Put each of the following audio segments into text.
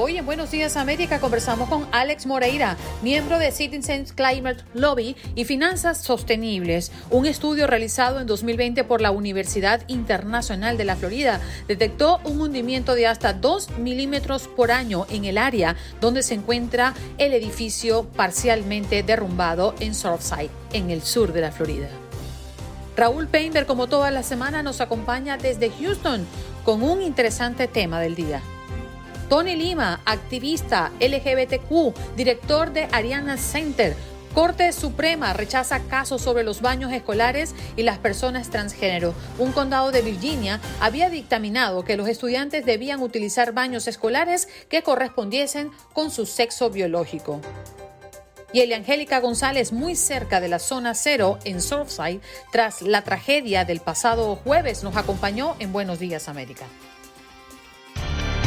Hoy en Buenos Días América conversamos con Alex Moreira, miembro de Citizens Climate Lobby y Finanzas Sostenibles. Un estudio realizado en 2020 por la Universidad Internacional de la Florida detectó un hundimiento de hasta 2 milímetros por año en el área donde se encuentra el edificio parcialmente derrumbado en Surfside, en el sur de la Florida. Raúl Painter, como toda la semana, nos acompaña desde Houston con un interesante tema del día. Tony Lima, activista LGBTQ, director de Ariana Center. Corte Suprema rechaza casos sobre los baños escolares y las personas transgénero. Un condado de Virginia había dictaminado que los estudiantes debían utilizar baños escolares que correspondiesen con su sexo biológico. Y Eliangélica González, muy cerca de la zona cero en Surfside, tras la tragedia del pasado jueves, nos acompañó en Buenos Días América.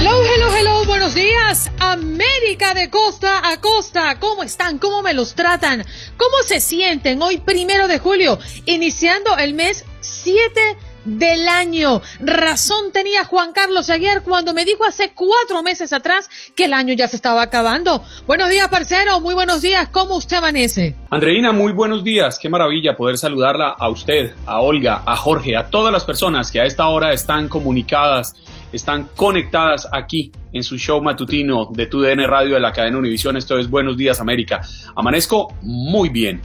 Hello, hello, hello, buenos días, América de costa a costa. ¿Cómo están? ¿Cómo me los tratan? ¿Cómo se sienten hoy primero de julio, iniciando el mes 7 del año? Razón tenía Juan Carlos ayer cuando me dijo hace cuatro meses atrás que el año ya se estaba acabando. Buenos días, parcero, muy buenos días. ¿Cómo usted amanece? Andreina, muy buenos días. Qué maravilla poder saludarla a usted, a Olga, a Jorge, a todas las personas que a esta hora están comunicadas están conectadas aquí en su show matutino de TUDN Radio de la cadena Univisión. Esto es Buenos Días América. Amanezco muy bien,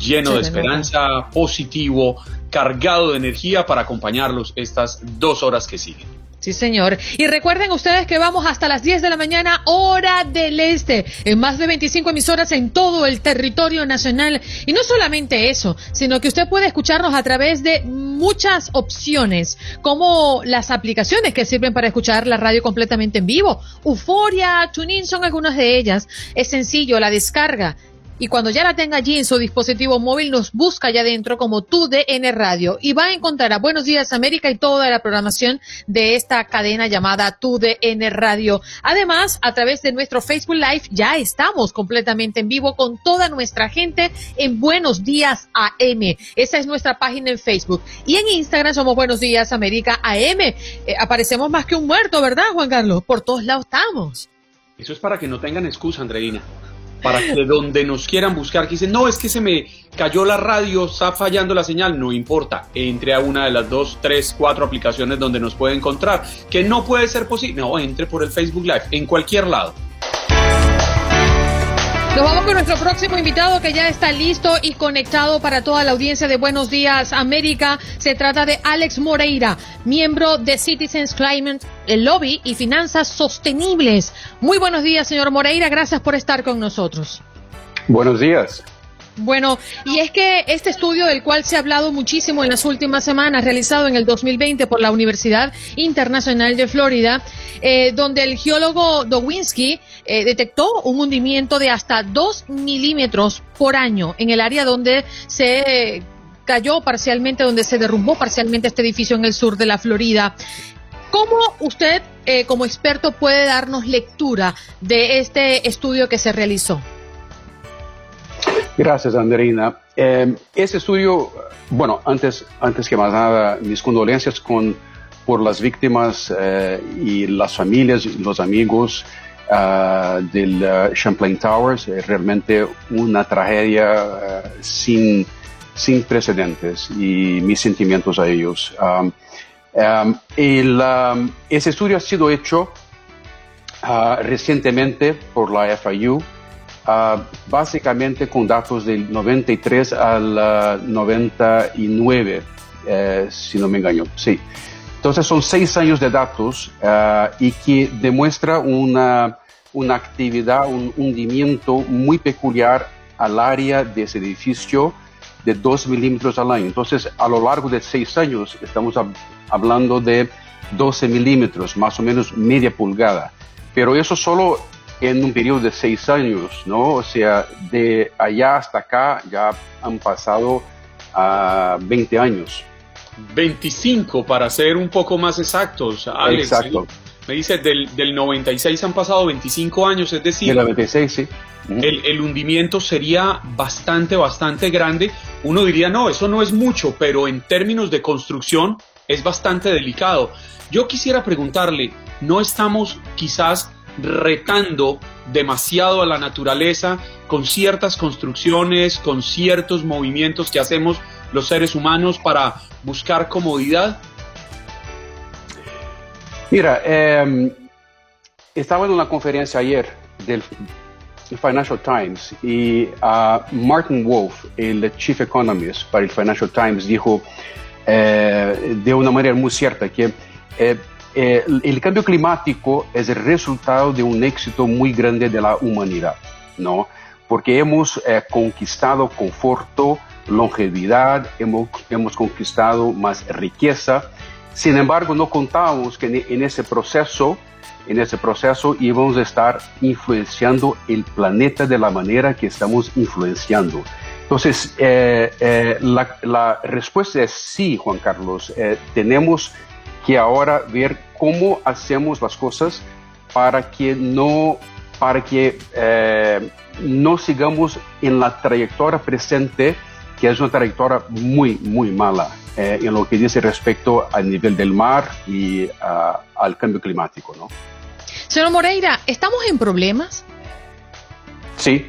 lleno de esperanza, positivo, cargado de energía para acompañarlos estas dos horas que siguen. Sí, señor. Y recuerden ustedes que vamos hasta las 10 de la mañana, hora del este, en más de 25 emisoras en todo el territorio nacional. Y no solamente eso, sino que usted puede escucharnos a través de muchas opciones, como las aplicaciones que sirven para escuchar la radio completamente en vivo. Euforia, TuneIn son algunas de ellas. Es sencillo, la descarga y cuando ya la tenga allí en su dispositivo móvil nos busca allá adentro como tu DN Radio y va a encontrar a Buenos Días América y toda la programación de esta cadena llamada tu DN Radio. Además, a través de nuestro Facebook Live ya estamos completamente en vivo con toda nuestra gente en Buenos Días AM. Esa es nuestra página en Facebook. Y en Instagram somos Buenos Días América AM. Eh, aparecemos más que un muerto, ¿verdad, Juan Carlos? Por todos lados estamos. Eso es para que no tengan excusa, Andreina para que donde nos quieran buscar, que dicen, no, es que se me cayó la radio, está fallando la señal, no importa, entre a una de las dos, tres, cuatro aplicaciones donde nos puede encontrar, que no puede ser posible, no, entre por el Facebook Live, en cualquier lado. Nos vamos con nuestro próximo invitado que ya está listo y conectado para toda la audiencia de Buenos Días América. Se trata de Alex Moreira, miembro de Citizens Climate Lobby y Finanzas Sostenibles. Muy buenos días, señor Moreira. Gracias por estar con nosotros. Buenos días. Bueno, y es que este estudio del cual se ha hablado muchísimo en las últimas semanas, realizado en el 2020 por la Universidad Internacional de Florida, eh, donde el geólogo Dowinski eh, detectó un hundimiento de hasta 2 milímetros por año en el área donde se cayó parcialmente, donde se derrumbó parcialmente este edificio en el sur de la Florida. ¿Cómo usted, eh, como experto, puede darnos lectura de este estudio que se realizó? Gracias, Andreina. Eh, ese estudio, bueno, antes, antes que más nada, mis condolencias con, por las víctimas eh, y las familias, los amigos uh, del uh, Champlain Towers. Es realmente una tragedia uh, sin, sin precedentes y mis sentimientos a ellos. Um, um, el, um, ese estudio ha sido hecho recientemente por la FIU. Básicamente con datos del 93 al 99, eh, si no me engaño. Sí. Entonces son seis años de datos y que demuestra una una actividad, un hundimiento muy peculiar al área de ese edificio de 2 milímetros al año. Entonces, a lo largo de seis años, estamos hablando de 12 milímetros, más o menos media pulgada. Pero eso solo en un periodo de seis años, ¿no? O sea, de allá hasta acá ya han pasado a 20 años. 25 para ser un poco más exactos, Alex. Exacto. Me dice, del, del 96 han pasado 25 años, es decir... Del 96, sí. el, el, hundimiento sería bastante, bastante grande. Uno diría, no, eso no es mucho, pero en términos de construcción es bastante delicado. Yo quisiera preguntarle, ¿no estamos quizás retando demasiado a la naturaleza con ciertas construcciones, con ciertos movimientos que hacemos los seres humanos para buscar comodidad? Mira, eh, estaba en una conferencia ayer del Financial Times y uh, Martin Wolf, el Chief Economist para el Financial Times, dijo eh, de una manera muy cierta que eh, eh, el cambio climático es el resultado de un éxito muy grande de la humanidad, ¿no? Porque hemos eh, conquistado conforto, longevidad, hemos, hemos conquistado más riqueza, sin embargo, no contábamos que en ese proceso, en ese proceso íbamos a estar influenciando el planeta de la manera que estamos influenciando. Entonces, eh, eh, la, la, respuesta es sí, Juan Carlos. Eh, tenemos que ahora ver cómo hacemos las cosas para que no, para que eh, no sigamos en la trayectoria presente, que es una trayectoria muy, muy mala eh, en lo que dice respecto al nivel del mar y uh, al cambio climático. ¿no? Señor Moreira, ¿estamos en problemas? Sí.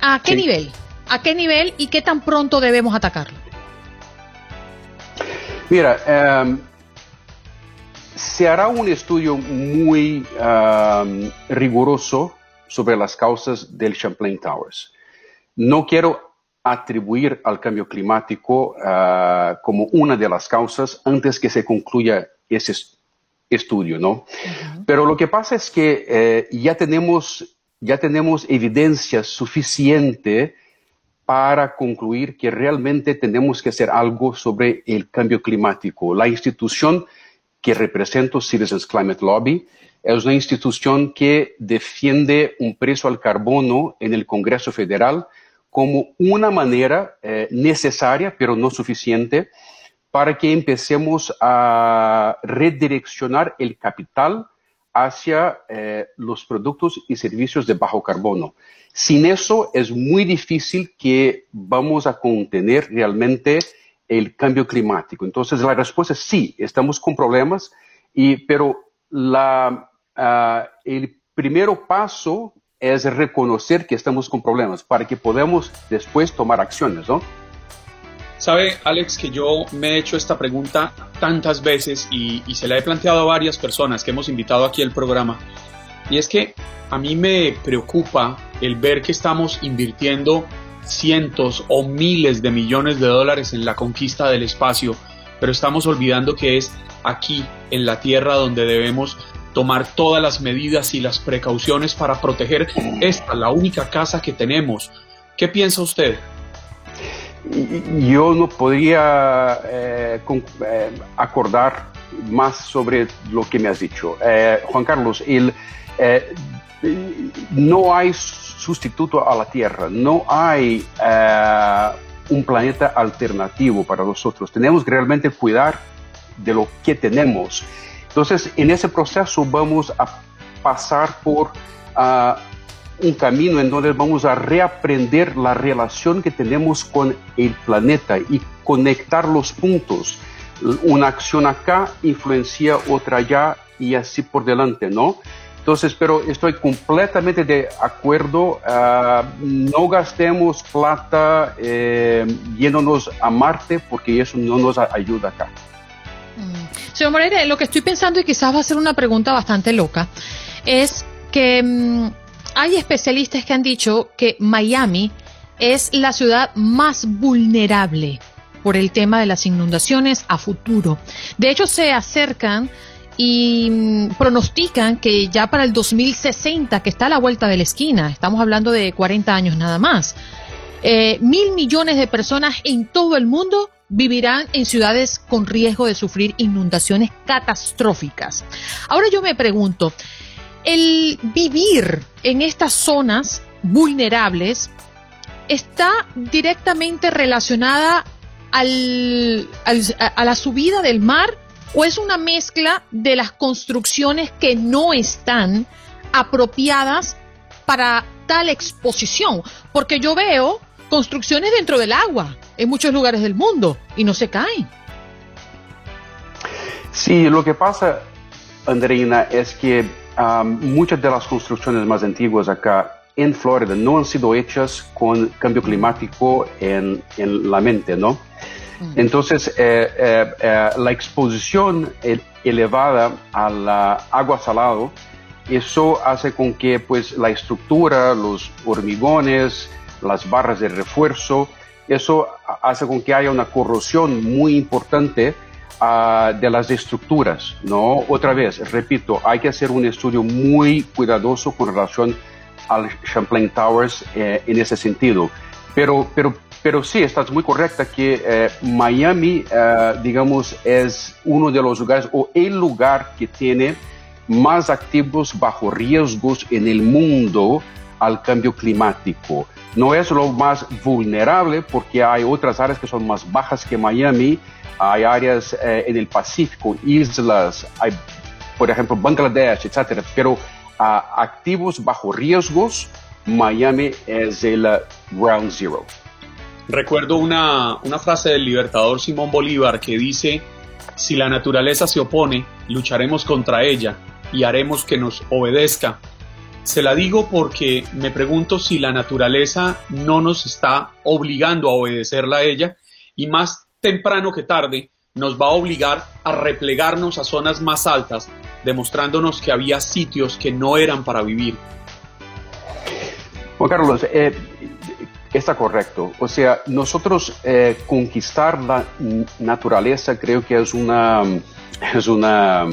¿A qué Sí. nivel? ¿A qué nivel y qué tan pronto debemos atacarlo? Mira, em, se hará un estudio muy em, riguroso sobre las causas del Champlain Towers. No quiero atribuir al cambio climático ah, como una de las causas antes que se concluya ese est- estudio, ¿no? Pero lo que pasa es que eh, ya tenemos ya tenemos evidencia suficiente para concluir que realmente tenemos que hacer algo sobre el cambio climático. La institución que represento, Citizens Climate Lobby, es una institución que defiende un precio al carbono en el Congreso Federal como una manera eh, necesaria, pero no suficiente, para que empecemos a redireccionar el capital hacia eh, los productos y servicios de bajo carbono. Sin eso es muy difícil que vamos a contener realmente el cambio climático. Entonces la respuesta es sí, estamos con problemas, y, pero la, ah, el primer paso es reconocer que estamos con problemas para que podamos después tomar acciones, ¿no? Sabe, Alex, que yo me he hecho esta pregunta tantas veces y, y se la he planteado a varias personas que hemos invitado aquí al programa. Y es que a mí me preocupa el ver que estamos invirtiendo cientos o miles de millones de dólares en la conquista del espacio, pero estamos olvidando que es aquí, en la Tierra, donde debemos tomar todas las medidas y las precauciones para proteger esta, la única casa que tenemos. ¿Qué piensa usted? Yo no podría eh, eh, acordar más sobre lo que me has dicho. Eh, Juan Carlos, el, eh, no hay sustituto a la Tierra, no hay eh, un planeta alternativo para nosotros. Tenemos que realmente cuidar de lo que tenemos. Entonces, en ese proceso vamos a pasar por ah, un camino en donde vamos a reaprender la relación que tenemos con el planeta y conectar los puntos. Una acción acá influencia otra allá y así por delante, ¿no? Entonces, pero estoy completamente de acuerdo. Ah, no gastemos plata eh, yéndonos a Marte porque eso no nos ayuda acá. Mm. Señor Moreira, lo que estoy pensando y quizás va a ser una pregunta bastante loca es que mm, hay especialistas que han dicho que Miami es la ciudad más vulnerable por el tema de las inundaciones a futuro. De hecho, se acercan y mm, pronostican que ya para el 2060, que está a la vuelta de la esquina, estamos hablando de 40 años nada más, eh, mil millones de personas en todo el mundo vivirán en ciudades con riesgo de sufrir inundaciones catastróficas. Ahora yo me pregunto, el vivir en estas zonas vulnerables está directamente relacionada a la subida del mar o es una mezcla de las construcciones que no están apropiadas para tal exposición, porque yo veo construcciones dentro del agua en muchos lugares del mundo y no se caen. Sí, lo que pasa, Andreina, es que um, muchas de las construcciones más antiguas acá en Florida no han sido hechas con cambio climático en, en la mente, ¿no? Entonces, eh, eh, eh, la exposición elevada al agua salado, eso hace con que pues, la estructura, los hormigones, las barras de refuerzo, eso hace con que haya una corrosión muy importante ah, de las estructuras, ¿no? Otra vez, repito, hay que hacer un estudio muy cuidadoso con relación al Champlain Towers en ese sentido. Pero, pero pero sí, estás muy correcta que eh, Miami, eh, digamos, es uno de los lugares o el lugar que tiene más activos bajo riesgos en el mundo al cambio climático. No es lo más vulnerable porque hay otras áreas que son más bajas que Miami, hay áreas eh, en el Pacífico, islas, por ejemplo, Bangladesh, etcétera, pero ah, activos bajo riesgos, Miami es el ground zero. Recuerdo una, frase del libertador Simón Bolívar que dice, si la naturaleza se opone, lucharemos contra ella y haremos que nos obedezca. Se la digo porque me pregunto si la naturaleza no nos está obligando a obedecerla a ella y más temprano que tarde nos va a obligar a replegarnos a zonas más altas, demostrándonos que había sitios que no eran para vivir. Juan Carlos, eh, Está correcto. O sea, nosotros eh, conquistar la naturaleza creo que es una, es una,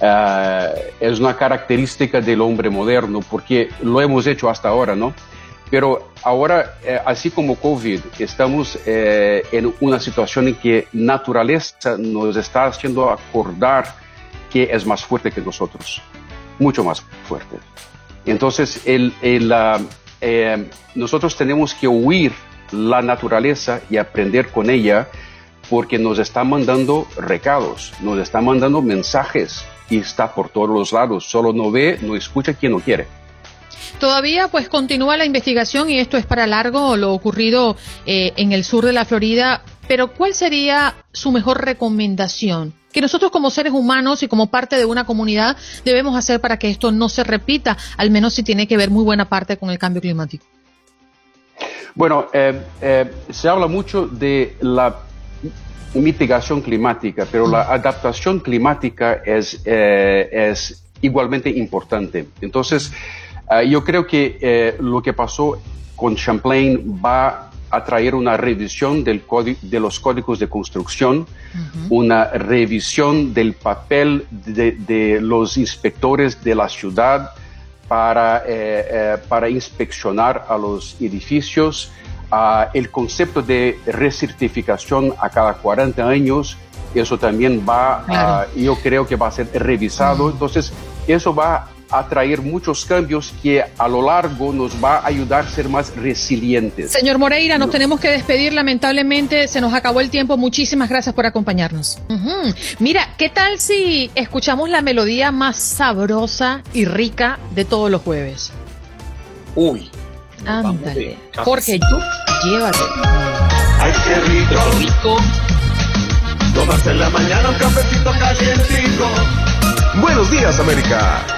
eh, es una característica del hombre moderno, porque lo hemos hecho hasta ahora, ¿no? Pero ahora, eh, así como COVID, estamos en una situación en que naturaleza nos está haciendo acordar que es más fuerte que nosotros, mucho más fuerte. Entonces, el, el, eh, nosotros tenemos que huir la naturaleza y aprender con ella porque nos está mandando recados, nos está mandando mensajes y está por todos los lados. Solo no ve, no escucha quien no quiere. Todavía pues continúa la investigación y esto es para largo lo ocurrido eh, en el sur de la Florida, pero ¿cuál sería su mejor recomendación? Que nosotros como seres humanos y como parte de una comunidad debemos hacer para que esto no se repita, al menos si tiene que ver muy buena parte con el cambio climático? Bueno, eh, eh, se habla mucho de la mitigación climática, pero la adaptación climática es, eh, es igualmente importante. Entonces, yo creo que lo que pasó con Champlain va a traer una revisión del de los códigos de construcción, una revisión del papel de, los inspectores de la ciudad para, eh, eh, para inspeccionar a los edificios, el concepto de recertificación a cada 40 años, eso también va, yo creo que va a ser revisado, entonces eso va a traer muchos cambios que a lo largo nos va a ayudar a ser más resilientes. Señor Moreira, nos tenemos que despedir, lamentablemente se nos acabó el tiempo. Muchísimas gracias por acompañarnos. Mira, ¿qué tal si escuchamos la melodía más sabrosa y rica de todos los jueves? Uy. Ándale. Jorge, llévate. Ay, qué rico. Qué rico. Tomarse en la mañana un cafecito calientito. Buenos días, América.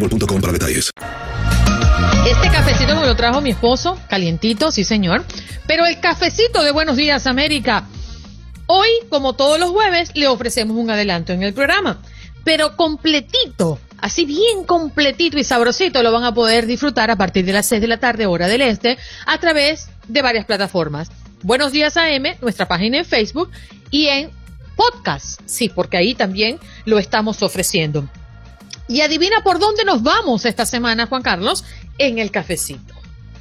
Este cafecito me lo trajo mi esposo, calientito, sí señor. Pero el cafecito de Buenos Días América. Hoy, como todos los jueves, le ofrecemos un adelanto en el programa. Pero completito, así bien completito y sabrosito, lo van a poder disfrutar a partir de las 6 de la tarde, hora del este, a través de varias plataformas. Buenos Días AM, nuestra página en Facebook y en podcast. Sí, porque ahí también lo estamos ofreciendo. Y adivina por dónde nos vamos esta semana, Juan Carlos, en el cafecito.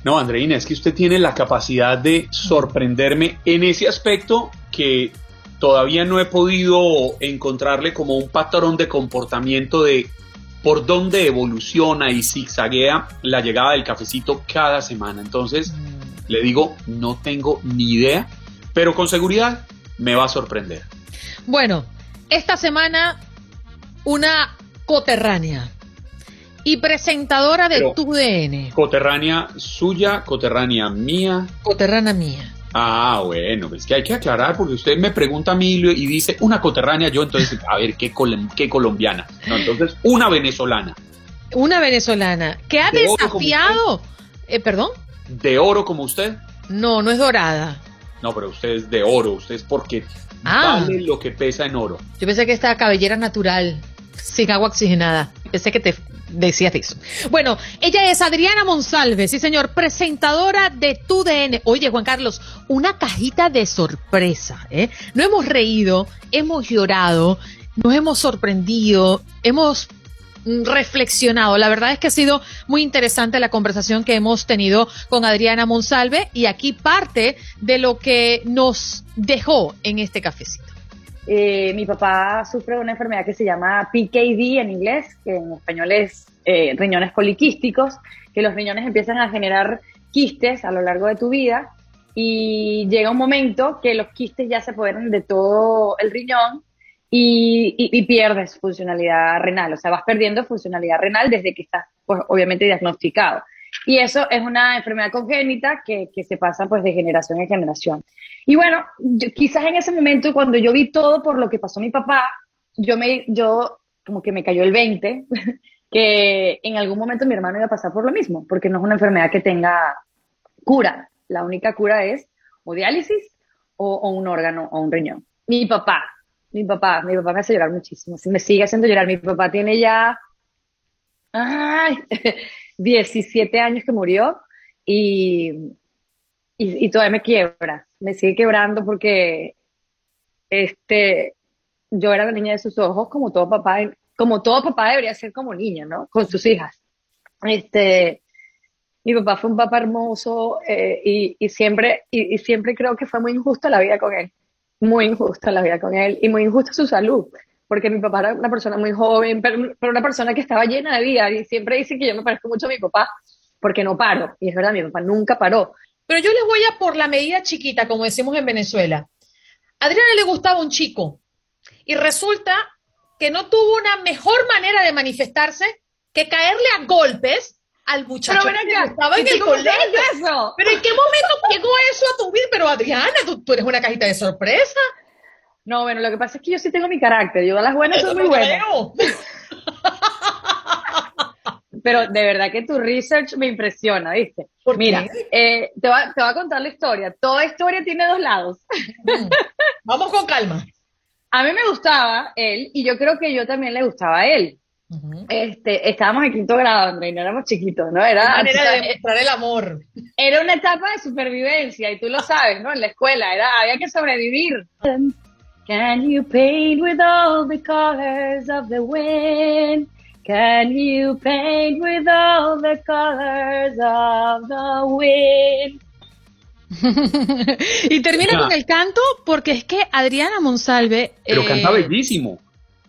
No, Andreina, es que usted tiene la capacidad de sorprenderme en ese aspecto que todavía no he podido encontrarle como un patrón de comportamiento de por dónde evoluciona y zigzaguea la llegada del cafecito cada semana. Entonces, le digo, no tengo ni idea, pero con seguridad me va a sorprender. Bueno, esta semana una coterránea y presentadora de Pero- tu DN. Coterránea suya, coterránea mía. Coterránea mía. Ah, bueno, es que hay que aclarar porque usted me pregunta a mí y dice una coterránea, yo entonces, a ver, ¿qué, colom- qué colombiana? No, entonces, una venezolana. Una venezolana que ha De desafiado. Eh, ¿Perdón? ¿De oro como usted? No, no es dorada. No, pero usted es de oro, usted es porque Ah. vale lo que pesa en oro. Yo pensé que esta cabellera natural, sin agua oxigenada. Pensé que te decías eso. Bueno, ella es Adriana Monsalve, sí señor, presentadora de Tu DN. Oye, Juan Carlos, una cajita de sorpresa, ¿eh? No hemos reído, hemos llorado, nos hemos sorprendido, hemos reflexionado. La verdad es que ha sido muy interesante la conversación que hemos tenido con Adriana Monsalve y aquí parte de lo que nos dejó en este cafecito. Eh, mi papá sufre de una enfermedad que se llama PKD en inglés, que en español es eh, riñones poliquísticos, que los riñones empiezan a generar quistes a lo largo de tu vida y llega un momento que los quistes ya se apoderan de todo el riñón y, y- y pierdes funcionalidad renal, o sea, vas perdiendo funcionalidad renal desde que estás, pues, obviamente diagnosticado. Y eso es una enfermedad congénita que, que se pasa pues de generación en generación. Y bueno, quizás en ese momento cuando yo vi todo por lo que pasó mi papá, yo me, yo como que me cayó el 20, que en algún momento mi hermano iba a pasar por lo mismo, porque no es una enfermedad que tenga cura. La única cura es o diálisis o, un órgano o un riñón. Mi papá, mi papá, mi papá me hace llorar muchísimo, sí, me sigue haciendo llorar. Mi papá tiene ya, ay, 17 años que murió y, y, todavía me quiebra, me sigue quebrando porque este, yo era la niña de sus ojos, como todo papá, como todo papá debería ser como niña, ¿no? Con sus hijas. Este, mi papá fue un papá hermoso eh, y, y siempre, y, y siempre creo que fue muy injusta la vida con él, muy injusta la vida con él y muy injusta su salud, porque mi papá era una persona muy joven, pero, pero una persona que estaba llena de vida y siempre dicen que yo me parezco mucho a mi papá porque no paro, y es verdad, mi papá nunca paró, Pero yo les voy a por la medida chiquita, como decimos en Venezuela. A Adriana le gustaba un chico y resulta que no tuvo una mejor manera de manifestarse que caerle a golpes al muchacho Pero que gustaba en ¿y tú el colegio. eso? Pero ¿en qué momento llegó eso a tu vida? Pero Adriana, tú, tú eres una cajita de sorpresa. No, bueno, lo que pasa es que yo sí tengo mi carácter. Yo a las buenas soy muy buena. creo. Pero de verdad que tu research me impresiona, ¿viste? ¿Por Mira, qué? eh, te, va, te voy a contar la historia. Toda historia tiene dos lados. Mm. Vamos con calma. A mí me gustaba él y yo creo que yo también le gustaba a él. Este, estábamos en quinto grado, André, y no éramos chiquitos, ¿no? Era, manera o sea, de demostrar el amor. era una etapa de supervivencia y tú lo sabes, ¿no? En la escuela era, había que sobrevivir. Can you paint with all the colors of the wind? Can you paint with all the colors of the wind? y termina con el canto porque es que Adriana Monsalve... Pero canta eh, bellísimo.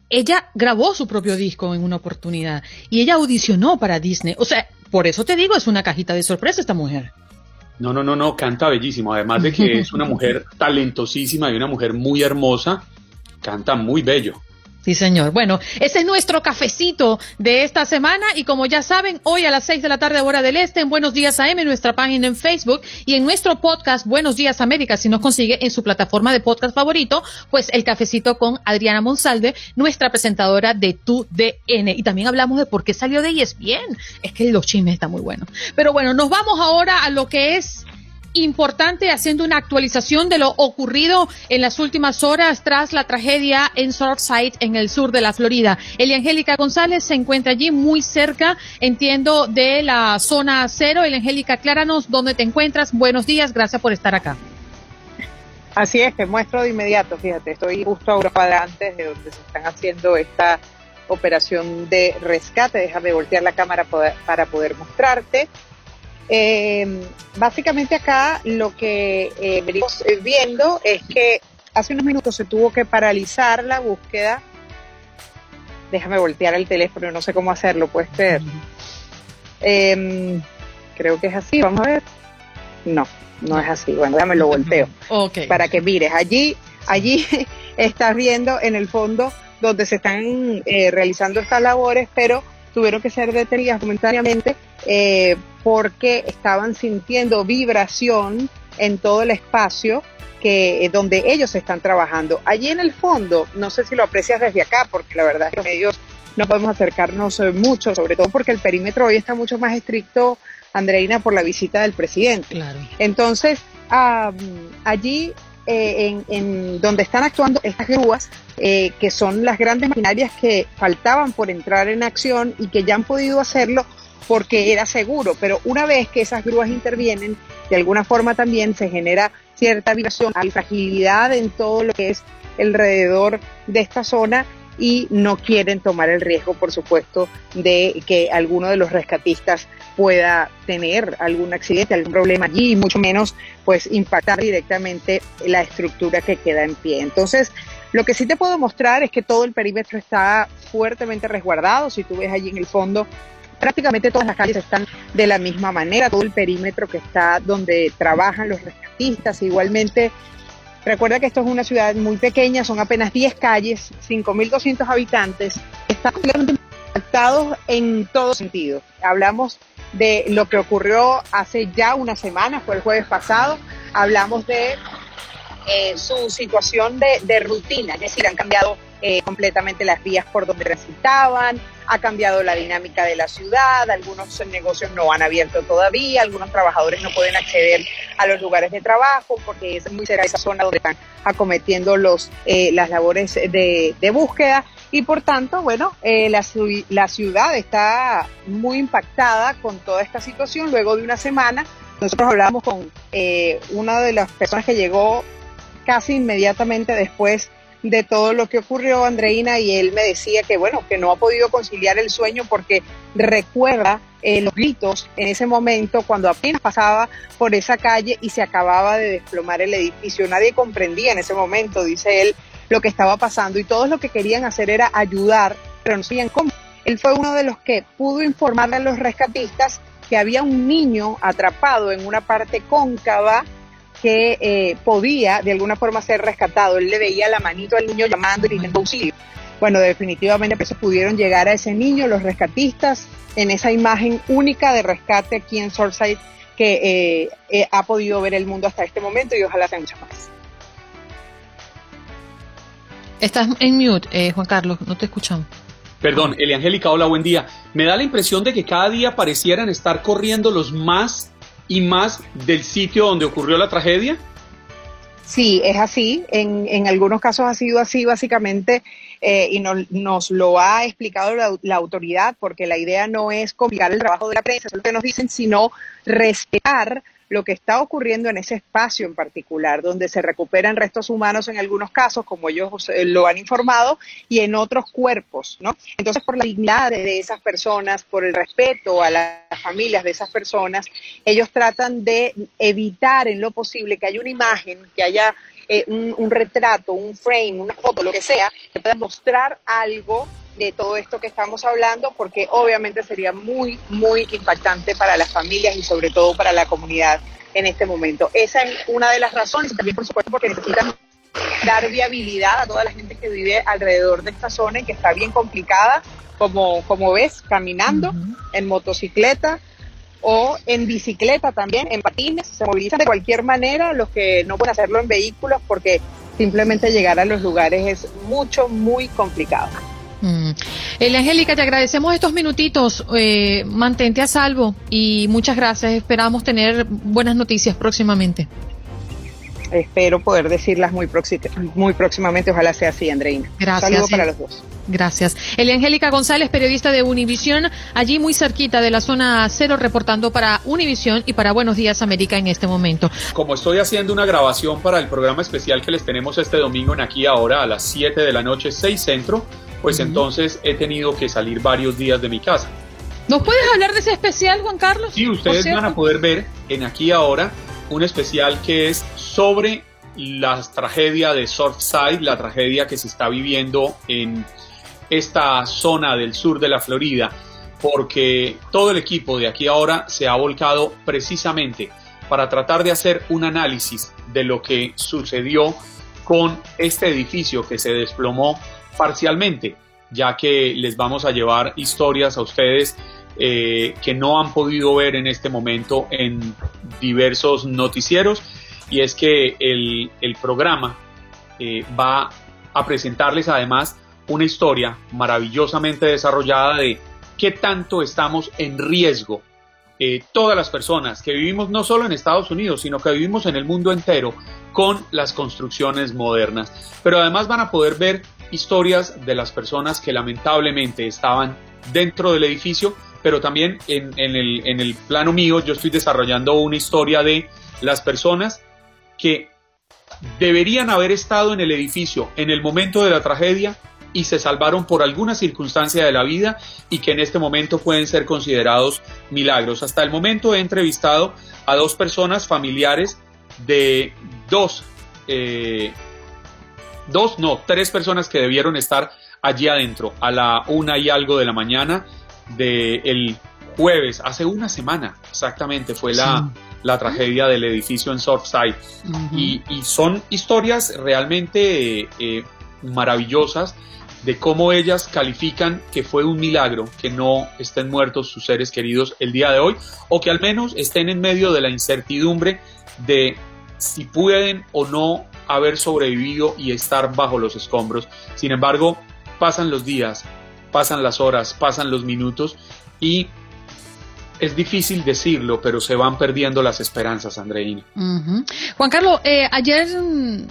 Ella grabó su propio disco en una oportunidad y ella audicionó para Disney. O sea, por eso te digo, es una cajita de sorpresa esta mujer. No, no, no, no, canta bellísimo. Además de que es una mujer talentosísima y una mujer muy hermosa, canta muy bello. Sí, señor. Bueno, ese es nuestro cafecito de esta semana y como ya saben, hoy a las seis de la tarde hora del este en Buenos Días AM, en nuestra página en Facebook y en nuestro podcast Buenos Días América, si nos consigue en su plataforma de podcast favorito, pues el cafecito con Adriana Monsalve, nuestra presentadora de Tu DN. Y también hablamos de por qué salió de ESPN. Es que los chismes están muy buenos. Pero bueno, nos vamos ahora a lo que es importante haciendo una actualización de lo ocurrido en las últimas horas tras la tragedia en Surfside en el sur de la Florida. Elia Angélica González se encuentra allí muy cerca, entiendo, de la zona cero. Elia Angélica, acláranos dónde te encuentras. Buenos días, gracias por estar acá. Así es, te muestro de inmediato, fíjate, estoy justo a una cuadra antes de donde se están haciendo esta operación de rescate. Déjame voltear la cámara para poder mostrarte. Eh, básicamente acá lo que eh, venimos viendo es que hace unos minutos se tuvo que paralizar la búsqueda. Déjame voltear el teléfono, no sé cómo hacerlo, puedes ver. Em, creo que es así, vamos a ver. No, no es así. Bueno, déjame lo volteo. Okay. Para que mires, allí, allí estás viendo en el fondo donde se están eh, realizando estas labores, pero tuvieron que ser detenidas momentáneamente eh, porque estaban sintiendo vibración en todo el espacio que eh, donde ellos están trabajando. Allí en el fondo, no sé si lo aprecias desde acá, porque la verdad es que ellos no podemos acercarnos eh, mucho, sobre todo porque el perímetro hoy está mucho más estricto, Andreina, por la visita del presidente. Entonces, allí en, en, donde están actuando estas grúas, eh, que son las grandes maquinarias que faltaban por entrar en acción y que ya han podido hacerlo porque era seguro, pero una vez que esas grúas intervienen, de alguna forma también se genera cierta vibración, hay fragilidad en todo lo que es alrededor de esta zona y no quieren tomar el riesgo, por supuesto, de que alguno de los rescatistas pueda tener algún accidente, algún problema allí, y mucho menos pues impactar directamente la estructura que queda en pie. Entonces, lo que sí te puedo mostrar es que todo el perímetro está fuertemente resguardado. Si tú ves allí en el fondo, prácticamente todas las calles están de la misma manera, todo el perímetro que está donde trabajan los rescatistas. Igualmente, recuerda que esto es una ciudad muy pequeña, son apenas 10 calles, 5.200 habitantes, están impactados en todo sentido. Hablamos de lo que ocurrió hace ya una semana, fue el jueves pasado, hablamos de eh, su situación de, rutina, es decir, han cambiado eh, completamente las vías por donde transitaban, ha cambiado la dinámica de la ciudad, algunos negocios no han abierto todavía, algunos trabajadores no pueden acceder a los lugares de trabajo porque es muy cerca de esa zona donde están acometiendo los, eh, las labores de, búsqueda y por tanto, bueno, la, la ciudad está muy impactada con toda esta situación luego de una semana. Nosotros hablamos con una de las personas que llegó casi inmediatamente después de todo lo que ocurrió, Andreina, y él me decía que, bueno, que no ha podido conciliar el sueño porque recuerda eh, los gritos en ese momento cuando apenas pasaba por esa calle y se acababa de desplomar el edificio. Nadie comprendía en ese momento, dice él, lo que estaba pasando y todos lo que querían hacer era ayudar, pero no sabían cómo. Él fue uno de los que pudo informarle a los rescatistas que había un niño atrapado en una parte cóncava que eh, podía de alguna forma ser rescatado. Él le veía la manito al niño llamando y pidiendo auxilio. Bueno, definitivamente pues, pudieron llegar a ese niño, los rescatistas, en esa imagen única de rescate aquí en Surfside que eh, eh, ha podido ver el mundo hasta este momento y ojalá sea mucho más. Estás en mute, Juan Carlos, no te escuchamos. Perdón, Eliangélica, hola, buen día. Me da la impresión de que cada día parecieran estar corriendo los más y más del sitio donde ocurrió la tragedia? Sí, es así. En, en algunos casos ha sido así, básicamente, eh, y nos lo ha explicado la, autoridad, porque la idea no es complicar el trabajo de la prensa, es lo que nos dicen, sino respetar lo que está ocurriendo en ese espacio en particular, donde se recuperan restos humanos en algunos casos, como ellos lo han informado, y en otros cuerpos, ¿no? Entonces, por la dignidad de esas personas, por el respeto a las familias de esas personas, ellos tratan de evitar en lo posible que haya una imagen, que haya eh, un, un, retrato, un frame, una foto, lo que sea, que pueda mostrar algo de todo esto que estamos hablando, porque obviamente sería muy, muy impactante para las familias y sobre todo para la comunidad en este momento. Esa es una de las razones, también por supuesto porque necesitan dar viabilidad a toda la gente que vive alrededor de esta zona y que está bien complicada, como, como ves, caminando, en motocicleta o en bicicleta también, en patines, se movilizan de cualquier manera los que no pueden hacerlo en vehículos porque simplemente llegar a los lugares es mucho, muy complicado. Mm. Elia Angélica, te agradecemos estos minutitos. Eh, mantente a salvo y muchas gracias. Esperamos tener buenas noticias próximamente. Espero poder decirlas muy, muy próximamente. Ojalá sea así, Andreina. Gracias. Saludos para los dos. Gracias. Elia Angélica González, periodista de Univisión, allí muy cerquita de la zona cero, reportando para Univisión y para Buenos Días América en este momento. Como estoy haciendo una grabación para el programa especial que les tenemos este domingo en aquí ahora a las 7 de la noche, 6 centro, pues entonces he tenido que salir varios días de mi casa. ¿Nos puedes hablar de ese especial, Juan Carlos? Sí, ustedes van a poder ver en aquí ahora un especial que es sobre la tragedia de Surfside, la tragedia que se está viviendo en esta zona del sur de la Florida, porque todo el equipo de aquí ahora se ha volcado precisamente para tratar de hacer un análisis de lo que sucedió con este edificio que se desplomó parcialmente, ya que les vamos a llevar historias a ustedes eh, que no han podido ver en este momento en diversos noticieros y es que el, programa eh, va a presentarles además una historia maravillosamente desarrollada de qué tanto estamos en riesgo eh, todas las personas que vivimos no solo en Estados Unidos, sino que vivimos en el mundo entero con las construcciones modernas. Pero además van a poder ver historias de las personas que lamentablemente estaban dentro del edificio, pero también en, el, en el plano mío yo estoy desarrollando una historia de las personas que deberían haber estado en el edificio en el momento de la tragedia y se salvaron por alguna circunstancia de la vida y que en este momento pueden ser considerados milagros. Hasta el momento he entrevistado a dos personas familiares de dos eh, dos, no, tres personas que debieron estar allí adentro a la una y algo de la mañana del jueves, hace una semana exactamente, fue la, la tragedia del edificio en Surfside. y, son historias realmente eh, maravillosas de cómo ellas califican que fue un milagro que no estén muertos sus seres queridos el día de hoy o que al menos estén en medio de la incertidumbre de si pueden o no haber sobrevivido y estar bajo los escombros. Sin embargo, pasan los días, pasan las horas, pasan los minutos y es difícil decirlo, pero se van perdiendo las esperanzas, Andreina. Juan Carlos, eh, ayer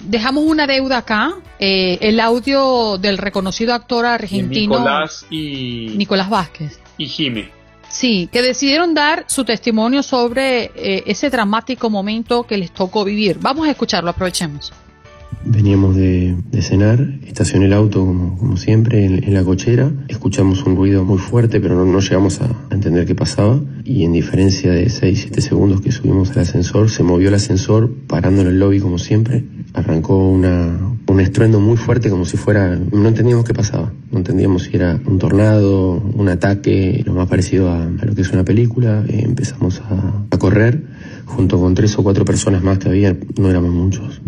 dejamos una deuda acá, eh, el audio del reconocido actor argentino Nicolás y Nicolás Vázquez y Jime. Sí, que decidieron dar su testimonio sobre eh, ese dramático momento que les tocó vivir. Vamos a escucharlo, aprovechemos. Veníamos de, cenar, estacioné el auto como, siempre en, la cochera, escuchamos un ruido muy fuerte pero no, llegamos a, entender qué pasaba. Y en diferencia de 6-7 segundos que subimos al ascensor, se movió el ascensor parando en el lobby como siempre, arrancó una, un estruendo muy fuerte como si fuera, no entendíamos qué pasaba, no entendíamos si era un tornado, un ataque, lo más parecido a, lo que es una película, empezamos a, a correr. Junto con tres o cuatro personas más que había, no éramos muchos.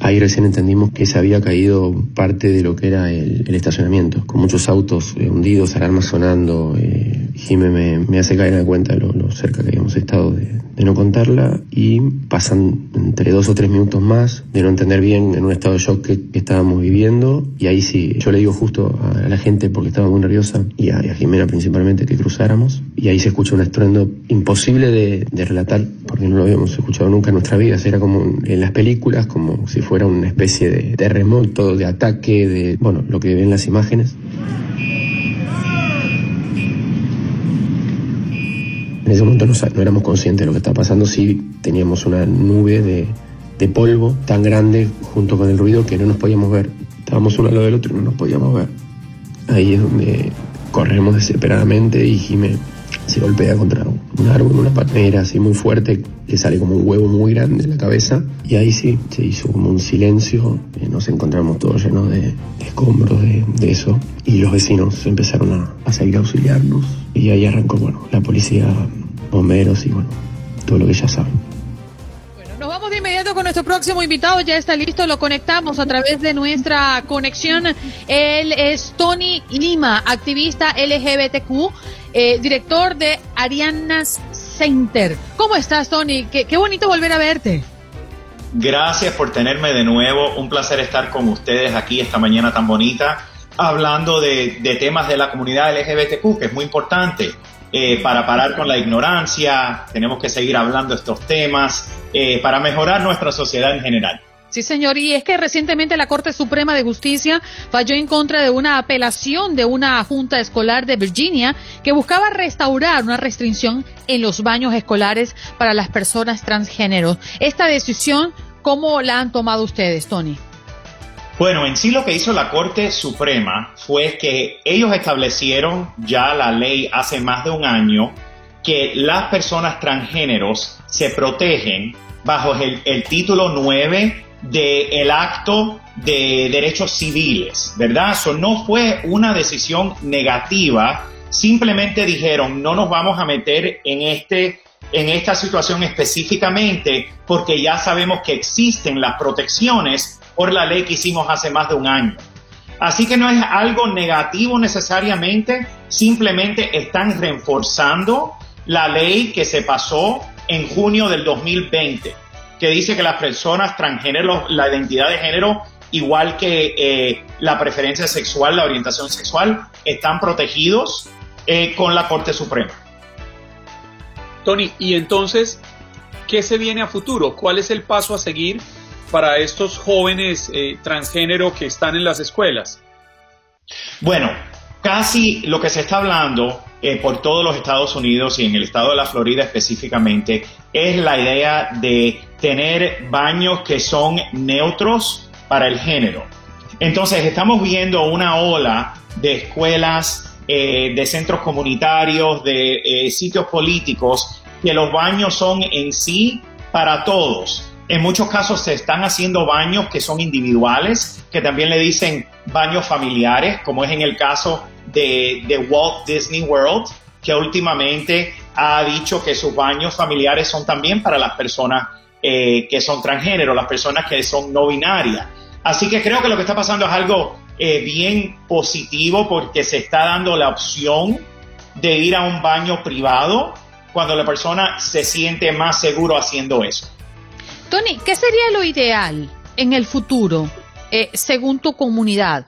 Ahí recién entendimos que se había caído parte de lo que era el, estacionamiento, con muchos autos eh, hundidos, alarmas sonando. Eh, Jimé me, hace caer en cuenta de lo, cerca que habíamos estado de, no contarla y pasan entre dos o tres minutos más de no entender bien en un estado de shock que, estábamos viviendo y ahí sí, yo le digo justo a, la gente porque estaba muy nerviosa y a, Jimena principalmente que cruzáramos y ahí se escucha un estruendo imposible de, relatar porque no lo habíamos escuchado nunca en nuestra vida, era como en las películas, como si fuera una especie de terremoto, de ataque, de, bueno, lo que ven las imágenes. En ese momento no, no éramos conscientes de lo que estaba pasando, sí teníamos una nube de, de polvo tan grande junto con el ruido que no nos podíamos ver. Estábamos uno al lado del otro y no nos podíamos ver. Ahí es donde corremos desesperadamente y Jimé se golpea contra un árbol, una palmera así muy fuerte, le sale como un huevo muy grande en la cabeza. Y ahí sí se hizo como un silencio, eh, nos encontramos todos llenos de, escombros de, eso. Y los vecinos empezaron a, a salir a auxiliarnos. Y ahí arrancó bueno, la policía, bomberos y bueno, todo lo que ya saben de inmediato con nuestro próximo invitado, ya está listo, lo conectamos a través de nuestra conexión. Él es Tony Lima, activista LGBTQ, eh, director de Arianas Center. ¿Cómo estás, Tony? Qué, bonito volver a verte. Gracias por tenerme de nuevo. Un placer estar con ustedes aquí esta mañana tan bonita, hablando de, de temas de la comunidad LGBTQ, que es muy importante. Eh, para parar con la ignorancia, tenemos que seguir hablando estos temas eh, para mejorar nuestra sociedad en general. Sí, señor, y es que recientemente la Corte Suprema de Justicia falló en contra de una apelación de una junta escolar de Virginia que buscaba restaurar una restricción en los baños escolares para las personas transgénero. Esta decisión, ¿cómo la han tomado ustedes, Tony? Bueno, en sí lo que hizo la Corte Suprema fue que ellos establecieron ya la ley hace más de un año que las personas transgéneros se protegen bajo el, título 9 del acto de derechos civiles, ¿verdad? Eso no fue una decisión negativa, simplemente dijeron no nos vamos a meter en este en esta situación específicamente porque ya sabemos que existen las protecciones por la ley que hicimos hace más de un año. Así que no es algo negativo necesariamente, simplemente están reforzando la ley que se pasó en junio del 2020, que dice que las personas transgénero, la identidad de género, igual que eh, la preferencia sexual, la orientación sexual, están protegidos eh, con la Corte Suprema. Tony, y entonces, ¿qué se viene a futuro? ¿Cuál es el paso a seguir para estos jóvenes eh, transgénero que están en las escuelas? Bueno, casi lo que se está hablando eh, por todos los Estados Unidos y en el estado de la Florida específicamente es la idea de tener baños que son neutros para el género. Entonces estamos viendo una ola de escuelas, eh, de centros comunitarios, de sitios políticos, que los baños son en sí para todos en muchos casos se están haciendo baños que son individuales, que también le dicen baños familiares, como es en el caso de, Walt Disney World, que últimamente ha dicho que sus baños familiares son también para las personas eh, que son transgénero, las personas que son no binarias. Así que creo que lo que está pasando es algo eh, bien positivo porque se está dando la opción de ir a un baño privado cuando la persona se siente más seguro haciendo eso. Tony, ¿qué sería lo ideal en el futuro, eh, según tu comunidad?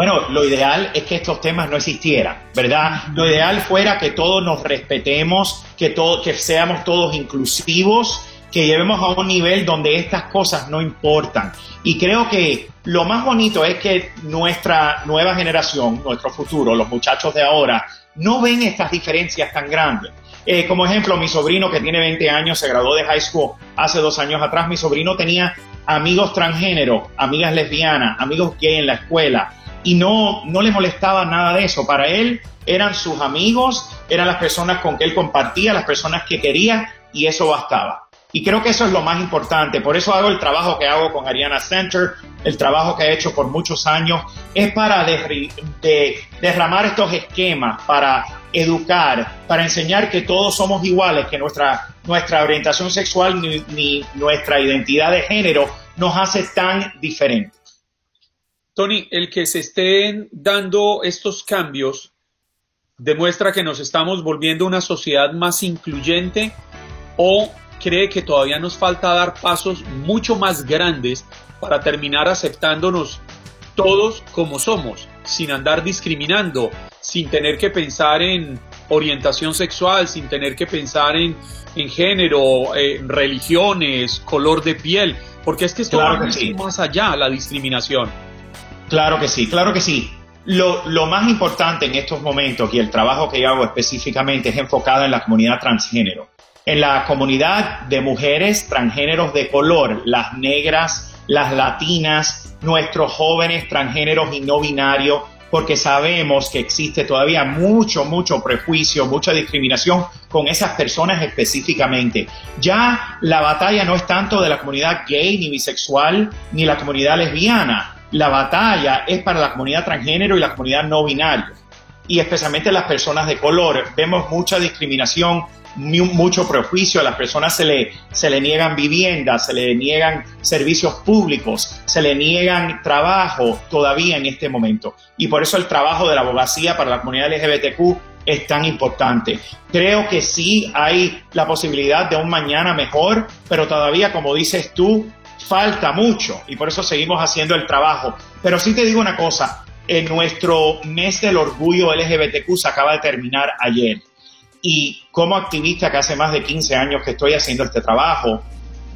Bueno, lo ideal es que estos temas no existieran, ¿verdad? Lo ideal fuera que todos nos respetemos, que, que seamos todos inclusivos, que llevemos a un nivel donde estas cosas no importan. Y creo que lo más bonito es que nuestra nueva generación, nuestro futuro, los muchachos de ahora, no ven estas diferencias tan grandes. Eh, como ejemplo, mi sobrino que tiene 20 años se graduó de high school hace dos años atrás. Mi sobrino tenía amigos transgénero, amigas lesbianas, amigos gay en la escuela y no, no le molestaba nada de eso. Para él eran sus amigos, eran las personas con que él compartía, las personas que quería y eso bastaba. Y creo que eso es lo más importante. Por eso hago el trabajo que hago con Ariana Center, el trabajo que he hecho por muchos años, es para derramar estos esquemas, para educar, para enseñar que todos somos iguales, que nuestra, nuestra orientación sexual ni, nuestra identidad de género nos hace tan diferentes. Tony, el que se estén dando estos cambios demuestra que nos estamos volviendo una sociedad más incluyente o cree que todavía nos falta dar pasos mucho más grandes para terminar aceptándonos todos como somos, sin andar discriminando, sin tener que pensar en orientación sexual, sin tener que pensar en, en género, en religiones, color de piel, porque es que esto va más allá, la discriminación. Claro que sí, claro que sí. lo, más importante en estos momentos y el trabajo que yo hago específicamente es enfocado en la comunidad transgénero, en la comunidad de mujeres transgéneros de color, las negras, las latinas, nuestros jóvenes transgéneros y no binarios, porque sabemos que existe todavía mucho, mucho prejuicio, mucha discriminación con esas personas específicamente. Ya la batalla no es tanto de la comunidad gay, ni bisexual, ni la comunidad lesbiana. La batalla es para la comunidad transgénero y la comunidad no binaria. Y especialmente las personas de color. Vemos mucha discriminación mucho prejuicio, a las personas se le, se le niegan viviendas, se le niegan servicios públicos, se le niegan trabajo todavía en este momento. Y por eso el trabajo de la abogacía para la comunidad LGBTQ es tan importante. Creo que sí hay la posibilidad de un mañana mejor, pero todavía, como dices tú, falta mucho y por eso seguimos haciendo el trabajo. Pero sí te digo una cosa, en nuestro mes del orgullo LGBTQ se acaba de terminar ayer y como activista que hace más de 15 años que estoy haciendo este trabajo,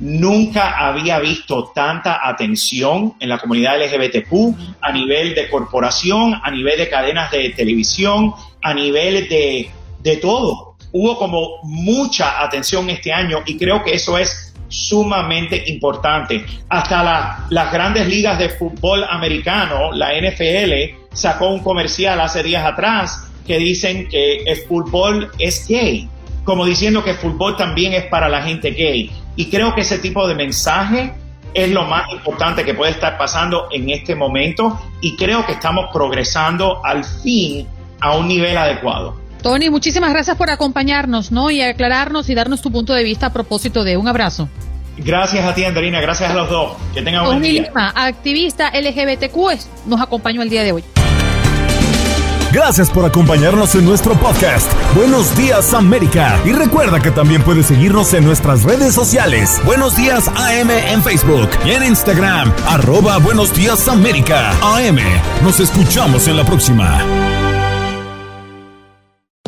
nunca había visto tanta atención en la comunidad LGBTQ a nivel de corporación, a nivel de cadenas de televisión, a nivel de, de todo. Hubo como mucha atención este año y creo que eso es sumamente importante. Hasta las grandes ligas de fútbol americano, la NFL, sacó un comercial hace días atrás que dicen que el fútbol es gay, como diciendo que el fútbol también es para la gente gay. Y creo que ese tipo de mensaje es lo más importante que puede estar pasando en este momento y creo que estamos progresando al fin a un nivel adecuado. Tony, muchísimas gracias por acompañarnos, ¿no? Y aclararnos y darnos tu punto de vista a propósito de un abrazo. Gracias a ti, Andrina. Gracias a los dos. Que tengan un buen día. activista LGBTQ, nos acompañó el día de hoy. Gracias por acompañarnos en nuestro podcast. Buenos días América. Y recuerda que también puedes seguirnos en nuestras redes sociales. Buenos días AM en Facebook y en Instagram. Arroba Buenos días América. AM. Nos escuchamos en la próxima.